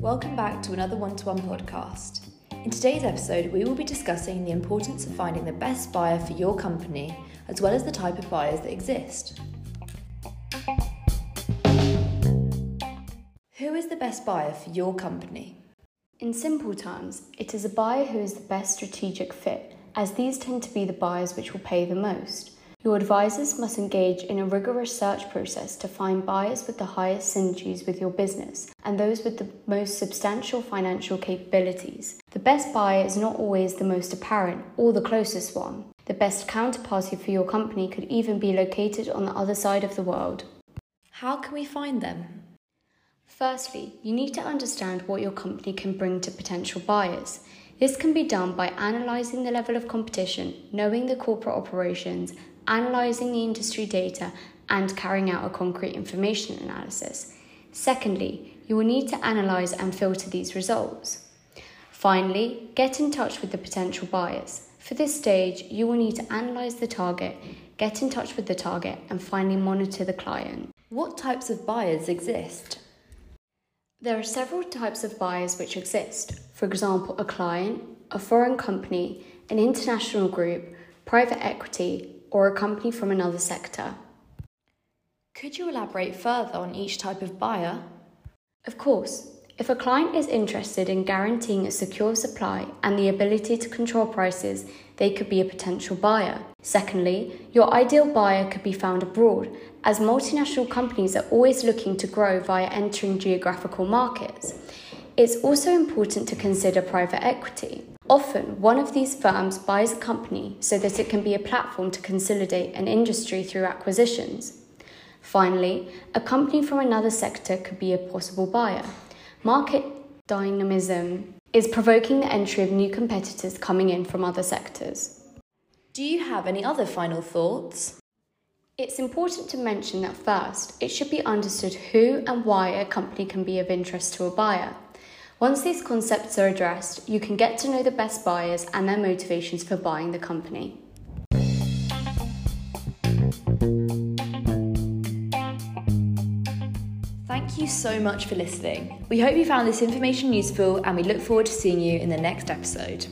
Welcome back to another one to one podcast. In today's episode, we will be discussing the importance of finding the best buyer for your company, as well as the type of buyers that exist. Who is the best buyer for your company? In simple terms, it is a buyer who is the best strategic fit, as these tend to be the buyers which will pay the most. Your advisors must engage in a rigorous search process to find buyers with the highest synergies with your business and those with the most substantial financial capabilities. The best buyer is not always the most apparent or the closest one. The best counterparty for your company could even be located on the other side of the world. How can we find them? Firstly, you need to understand what your company can bring to potential buyers. This can be done by analysing the level of competition, knowing the corporate operations, analysing the industry data, and carrying out a concrete information analysis. Secondly, you will need to analyse and filter these results. Finally, get in touch with the potential buyers. For this stage, you will need to analyse the target, get in touch with the target, and finally monitor the client. What types of buyers exist? There are several types of buyers which exist. For example, a client, a foreign company, an international group, private equity, or a company from another sector. Could you elaborate further on each type of buyer? Of course, if a client is interested in guaranteeing a secure supply and the ability to control prices, they could be a potential buyer. Secondly, your ideal buyer could be found abroad, as multinational companies are always looking to grow via entering geographical markets. It's also important to consider private equity. Often, one of these firms buys a company so that it can be a platform to consolidate an industry through acquisitions. Finally, a company from another sector could be a possible buyer. Market dynamism is provoking the entry of new competitors coming in from other sectors. Do you have any other final thoughts? It's important to mention that first, it should be understood who and why a company can be of interest to a buyer. Once these concepts are addressed, you can get to know the best buyers and their motivations for buying the company. Thank you so much for listening. We hope you found this information useful and we look forward to seeing you in the next episode.